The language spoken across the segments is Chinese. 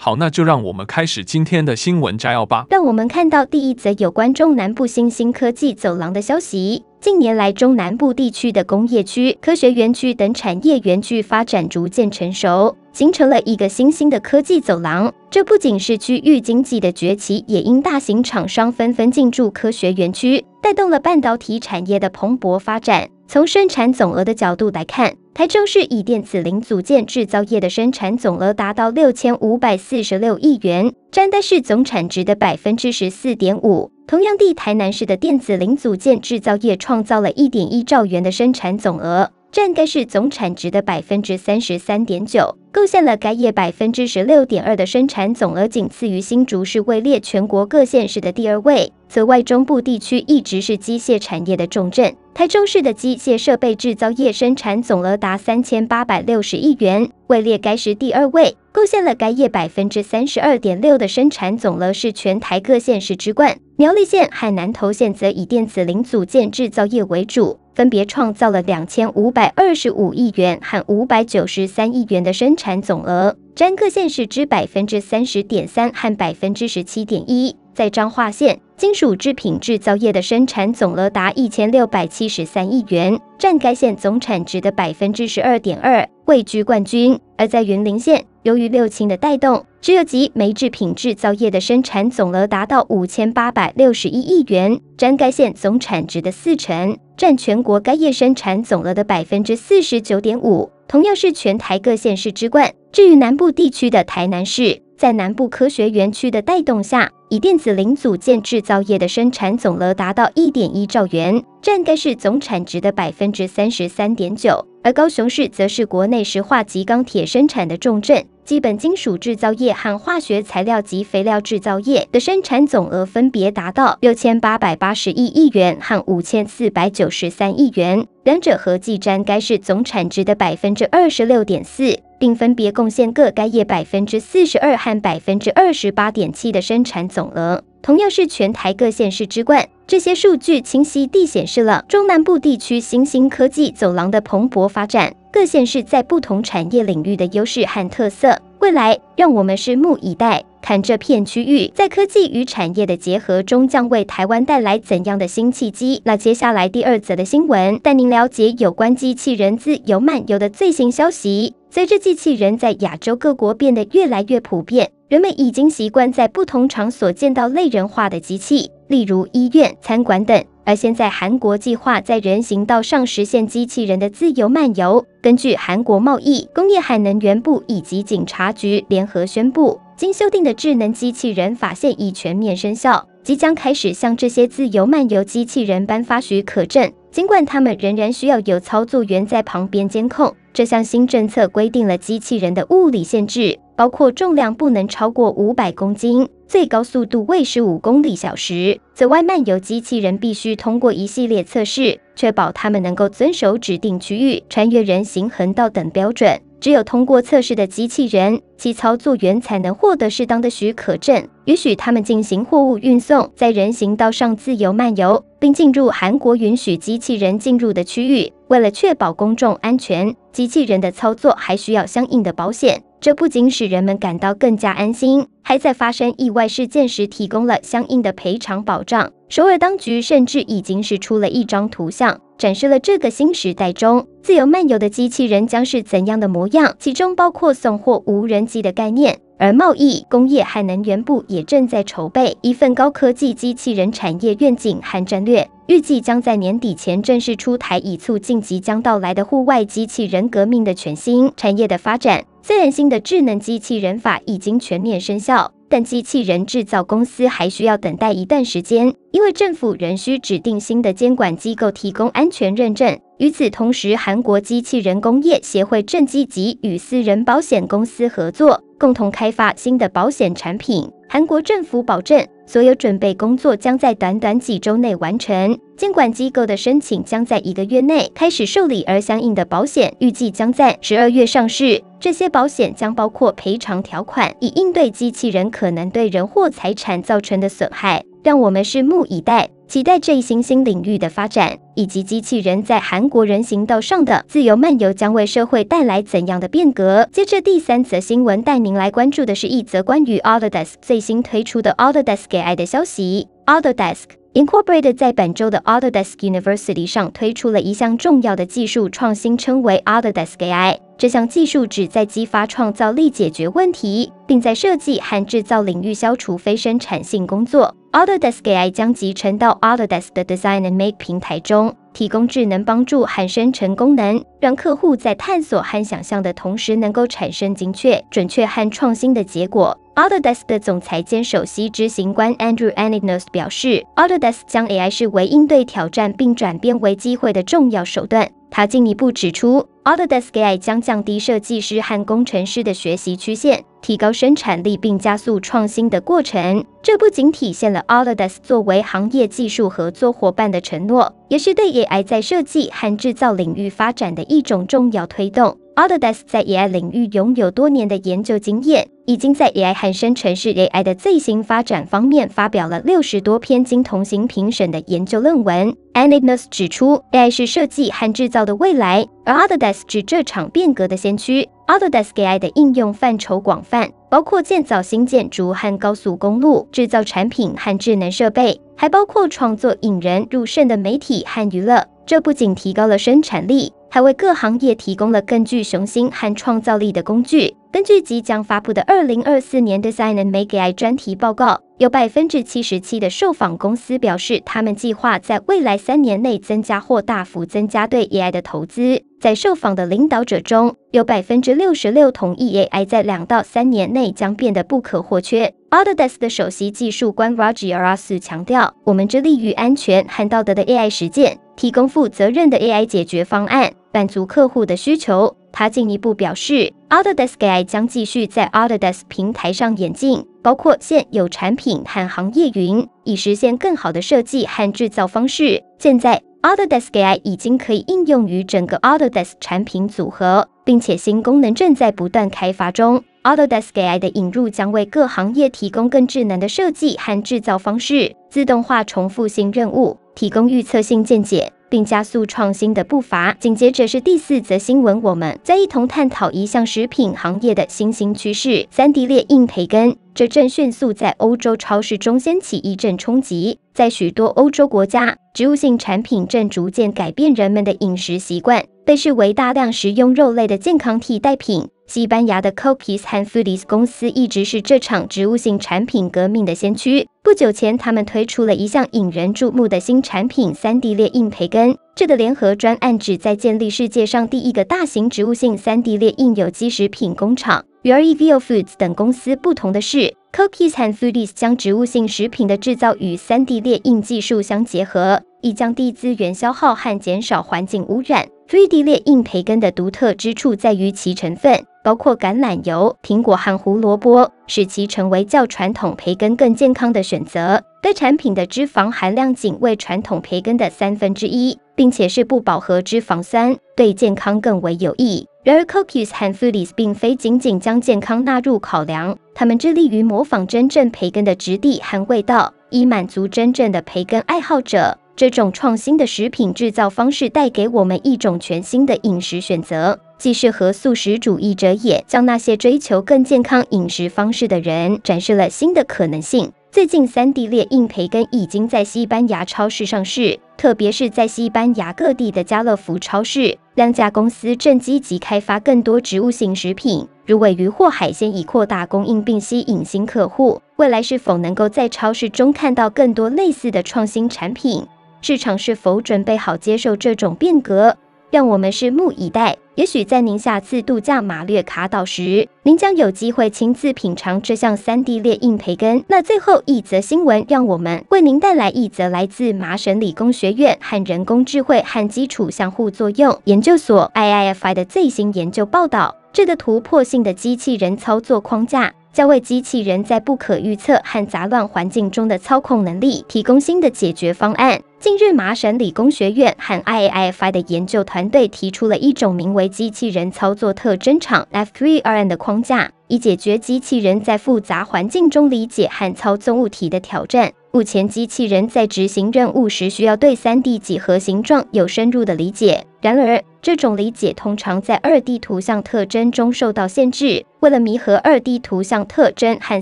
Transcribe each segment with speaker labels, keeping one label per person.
Speaker 1: 好，那就让我们开始今天的新闻摘要吧。
Speaker 2: 让我们看到第一则有关中南部新兴科技走廊的消息。近年来，中南部地区的工业区、科学园区等产业园区发展逐渐成熟，形成了一个新兴的科技走廊。这不仅是区域经济的崛起，也因大型厂商纷纷进驻科学园区，带动了半导体产业的蓬勃发展。从生产总额的角度来看，台中市以电子零组件制造业的生产总额达到六千五百四十六亿元，占该市总产值的百分之十四点五。同样地，台南市的电子零组件制造业创造了一点一兆元的生产总额。占该市总产值的百分之三十三点九，贡献了该业百分之十六点二的生产总额，仅次于新竹市，位列全国各县市的第二位。此外，中部地区一直是机械产业的重镇，台中市的机械设备制造业生产总额达三千八百六十亿元，位列该市第二位，贡献了该业百分之三十二点六的生产总额，是全台各县市之冠。苗栗县和南投县则以电子零组件制造业为主。分别创造了两千五百二十五亿元和五百九十三亿元的生产总额，占各县市之百分之三十点三和百分之十七点一。在彰化县，金属制品制造业的生产总额达一千六百七十三亿元，占该县总产值的百分之十二点二，位居冠军。而在云林县，由于六轻的带动，只有及煤制品制造业的生产总额达到五千八百六十一亿元，占该县总产值的四成，占全国该业生产总额的百分之四十九点五，同样是全台各县市之冠。至于南部地区的台南市，在南部科学园区的带动下，以电子零组件制造业的生产总额达到一点一兆元，占该市总产值的百分之三十三点九。而高雄市则是国内石化及钢铁生产的重镇，基本金属制造业和化学材料及肥料制造业的生产总额分别达到六千八百八十一亿元和五千四百九十三亿元，两者合计占该市总产值的百分之二十六点四，并分别贡献各该业百分之四十二和百分之二十八点七的生产总总额，同样是全台各县市之冠。这些数据清晰地显示了中南部地区新兴科技走廊的蓬勃发展，各县市在不同产业领域的优势和特色。未来，让我们拭目以待，看这片区域在科技与产业的结合中将为台湾带来怎样的新契机。那接下来第二则的新闻，带您了解有关机器人自由漫游的最新消息。随着机器人在亚洲各国变得越来越普遍，人们已经习惯在不同场所见到类人化的机器。例如医院、餐馆等，而现在韩国计划在人行道上实现机器人的自由漫游。根据韩国贸易、工业海能源部以及警察局联合宣布，经修订的智能机器人法现已全面生效，即将开始向这些自由漫游机器人颁发许可证。尽管他们仍然需要有操作员在旁边监控。这项新政策规定了机器人的物理限制，包括重量不能超过五百公斤。最高速度为十五公里小时。此外，漫游机器人必须通过一系列测试，确保它们能够遵守指定区域、穿越人行横道等标准。只有通过测试的机器人，其操作员才能获得适当的许可证，允许他们进行货物运送，在人行道上自由漫游，并进入韩国允许机器人进入的区域。为了确保公众安全，机器人的操作还需要相应的保险。这不仅使人们感到更加安心，还在发生意外事件时提供了相应的赔偿保障。首尔当局甚至已经是出了一张图像，展示了这个新时代中自由漫游的机器人将是怎样的模样，其中包括送货无人机的概念。而贸易、工业和能源部也正在筹备一份高科技机器人产业愿景和战略，预计将在年底前正式出台，以促进即将到来的户外机器人革命的全新产业的发展。虽然新的智能机器人法已经全面生效，但机器人制造公司还需要等待一段时间，因为政府仍需指定新的监管机构提供安全认证。与此同时，韩国机器人工业协会正积极与私人保险公司合作，共同开发新的保险产品。韩国政府保证，所有准备工作将在短短几周内完成。监管机构的申请将在一个月内开始受理，而相应的保险预计将在十二月上市。这些保险将包括赔偿条款，以应对机器人可能对人或财产造成的损害。让我们拭目以待，期待这一新兴领域的发展，以及机器人在韩国人行道上的自由漫游将为社会带来怎样的变革。接着第三则新闻，带您来关注的是一则关于 Autodesk 最新推出的 Autodesk AI 的消息。Autodesk Incorporated 在本周的 Autodesk University 上推出了一项重要的技术创新，称为 Autodesk AI。这项技术旨在激发创造力，解决问题，并在设计和制造领域消除非生产性工作。Autodesk AI 将集成到 Autodesk 的 Design and Make 平台中，提供智能帮助和生成功能，让客户在探索和想象的同时，能够产生精确、准确和创新的结果。Autodesk 的总裁兼首席执行官 Andrew Anagnos 表示，Autodesk 将 AI 视为应对挑战并转变为机会的重要手段。他进一步指出，Autodesk AI 将降低设计师和工程师的学习曲线，提高生产力并加速创新的过程。这不仅体现了 Autodesk 作为行业技术合作伙伴的承诺，也是对 AI 在设计和制造领域发展的一种重要推动。Autodesk 在 AI 领域拥有多年的研究经验，已经在 AI 和生成式 AI 的最新发展方面发表了六十多篇经同行评审的研究论文。Anagnost 指出，AI 是设计和制造的未来，而 Autodesk 是这场变革的先驱。Autodesk AI 的应用范畴广泛，包括建造新建筑和高速公路、制造产品和智能设备，还包括创作引人入胜的媒体和娱乐。这不仅提高了生产力，还为各行业提供了更具雄心和创造力的工具。根据即将发布的二零二四年 Design and Make AI 专题报告，有百分之七十七的受访公司表示，他们计划在未来三年内增加或大幅增加对 AI 的投资。在受访的领导者中，有百分之六十六同意 AI 在两到三年内将变得不可或缺。Autodesk 的首席技术官 Rajiaras 强调：“我们致力于安全和道德的 AI 实践，提供负责任的 AI 解决方案，满足客户的需求。”他进一步表示，Autodesk AI 将继续在 Autodesk 平台上演进，包括现有产品和行业云，以实现更好的设计和制造方式。现在，Autodesk AI 已经可以应用于整个 Autodesk 产品组合，并且新功能正在不断开发中。Autodesk AI 的引入将为各行业提供更智能的设计和制造方式，自动化重复性任务，提供预测性见解。并加速创新的步伐。紧接着是第四则新闻，我们再一同探讨一项食品行业的新兴趋势——三 D 列印培根。这正迅速在欧洲超市中掀起一阵冲击。在许多欧洲国家，植物性产品正逐渐改变人们的饮食习惯，被视为大量食用肉类的健康替代品。西班牙的 Cookies 和 Foodies 公司一直是这场植物性产品革命的先驱。不久前，他们推出了一项引人注目的新产品 ——3D 列印培根。这个联合专案旨在建立世界上第一个大型植物性 3D 列印有机食品工厂。与 Revio Foods 等公司不同的是，Cookies 和 Foodies 将植物性食品的制造与 3D 列印技术相结合，以降低资源消耗和减少环境污染。3D 列印培根的独特之处在于其成分。包括橄榄油、苹果和胡萝卜，使其成为较传统培根更健康的选择。该产品的脂肪含量仅为传统培根的三分之一，并且是不饱和脂肪酸，对健康更为有益。然而，Cookies 和 Foodies 并非仅仅将健康纳入考量，他们致力于模仿真正培根的质地和味道，以满足真正的培根爱好者。这种创新的食品制造方式带给我们一种全新的饮食选择，既适合素食主义者，也将那些追求更健康饮食方式的人展示了新的可能性。最近，3D 列印培根已经在西班牙超市上市，特别是在西班牙各地的家乐福超市。两家公司正积极开发更多植物性食品，如鮪鱼或海鲜，以扩大供应并吸引新客户。未来是否能够在超市中看到更多类似的创新产品？市场是否准备好接受这种变革？让我们拭目以待。也许在您下次度假马略卡岛时，您将有机会亲自品尝这项 3D 列印培根。那最后一则新闻，让我们为您带来一则来自麻省理工学院和人工智慧和基础相互作用研究所 （IIFI） 的最新研究报道。这个突破性的机器人操作框架，在为机器人在不可预测和杂乱环境中的操控能力提供新的解决方案。近日，麻省理工学院和 IIFI 的研究团队提出了一种名为“机器人操作特征场 F3RN” 的框架，以解决机器人在复杂环境中理解和操纵物体的挑战。目前，机器人在执行任务时需要对 3D 几何形状有深入的理解。然而，这种理解通常在 2D 图像特征中受到限制。为了弥合 2D 图像特征和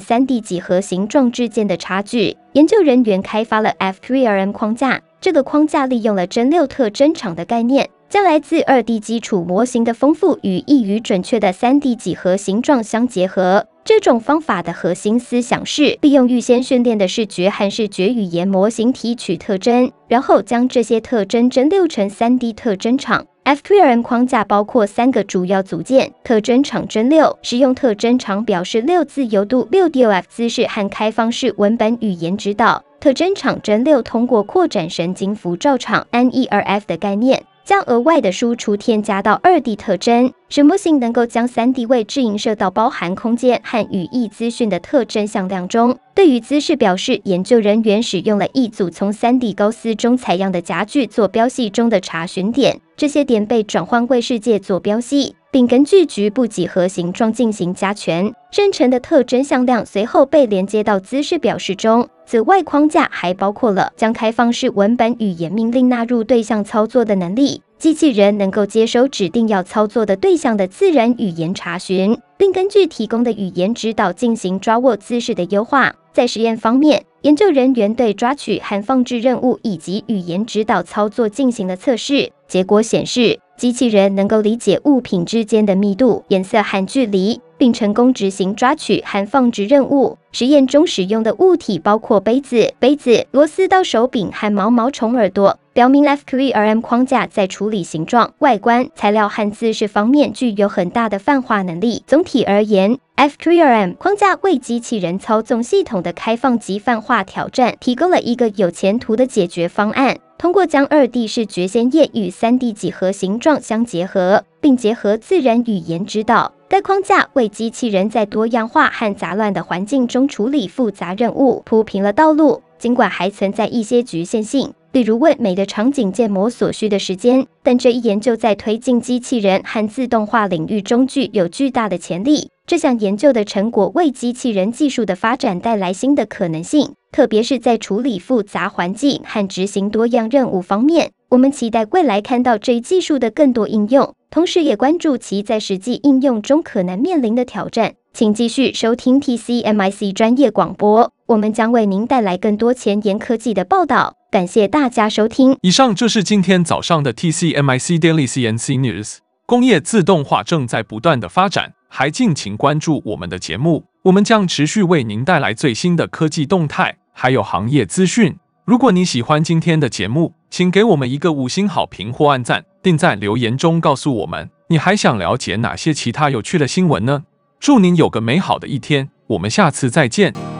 Speaker 2: 3D 几何形状之间的差距，研究人员开发了 F3RM 框架。这个框架利用了真六特征场的概念，将来自 2D 基础模型的丰富与易于准确的 3D 几何形状相结合。这种方法的核心思想是利用预先训练的视觉和视觉语言模型提取特征，然后将这些特征蒸馏成 3D 特征场。F3RM 框架包括三个主要组件：特征场蒸馏，使用特征场表示六自由度、六 DOF 姿势和开放式文本语言指导。特征场蒸馏通过扩展神经辐照场 （NERF） 的概念。将额外的输出添加到二 D 特征，使模型能够将三 D 位置映射到包含空间和语义资讯的特征向量中。对于姿势表示，研究人员使用了一组从三 D 高斯中采样的夹具做标系中的查询点，这些点被转换为世界做标系，并根据局部几何形状进行加权。生成的特征向量随后被连接到姿势表示中。此外，框架还包括了将开放式文本语言命令纳入对象操作的能力。机器人能够接收指定要操作的对象的自然语言查询，并根据提供的语言指导进行抓握姿势的优化。在实验方面，研究人员对抓取和放置任务以及语言指导操作进行了测试。结果显示，机器人能够理解物品之间的密度、颜色和距离。并成功执行抓取和放置任务。实验中使用的物体包括杯子、杯子、螺丝刀手柄和毛毛虫耳朵，表明 F3RM 框架在处理形状、外观、材料和姿势方面具有很大的泛化能力。总体而言，F3RM 框架为机器人操纵系统的开放及泛化挑战提供了一个有前途的解决方案。通过将 2D 视觉鲜页与 3D 几何形状相结合，并结合自然语言指导。该框架为机器人在多样化和杂乱的环境中处理复杂任务铺平了道路。尽管还存在一些局限性，例如为每个场景建模所需的时间，但这一研究在推进机器人和自动化领域中具有巨大的潜力。这项研究的成果为机器人技术的发展带来新的可能性，特别是在处理复杂环境和执行多样任务方面。我们期待未来看到这一技术的更多应用。同时，也关注其在实际应用中可能面临的挑战。请继续收听 TCMIC 专业广播，我们将为您带来更多前沿科技的报道。感谢大家收听。
Speaker 1: 以上就是今天早上的 TCMIC Daily CNC News。工业自动化正在不断的发展，还敬请关注我们的节目，我们将持续为您带来最新的科技动态，还有行业资讯。如果你喜欢今天的节目，请给我们一个五星好评或按赞。并在留言中告诉我们，你还想了解哪些其他有趣的新闻呢？祝您有个美好的一天，我们下次再见。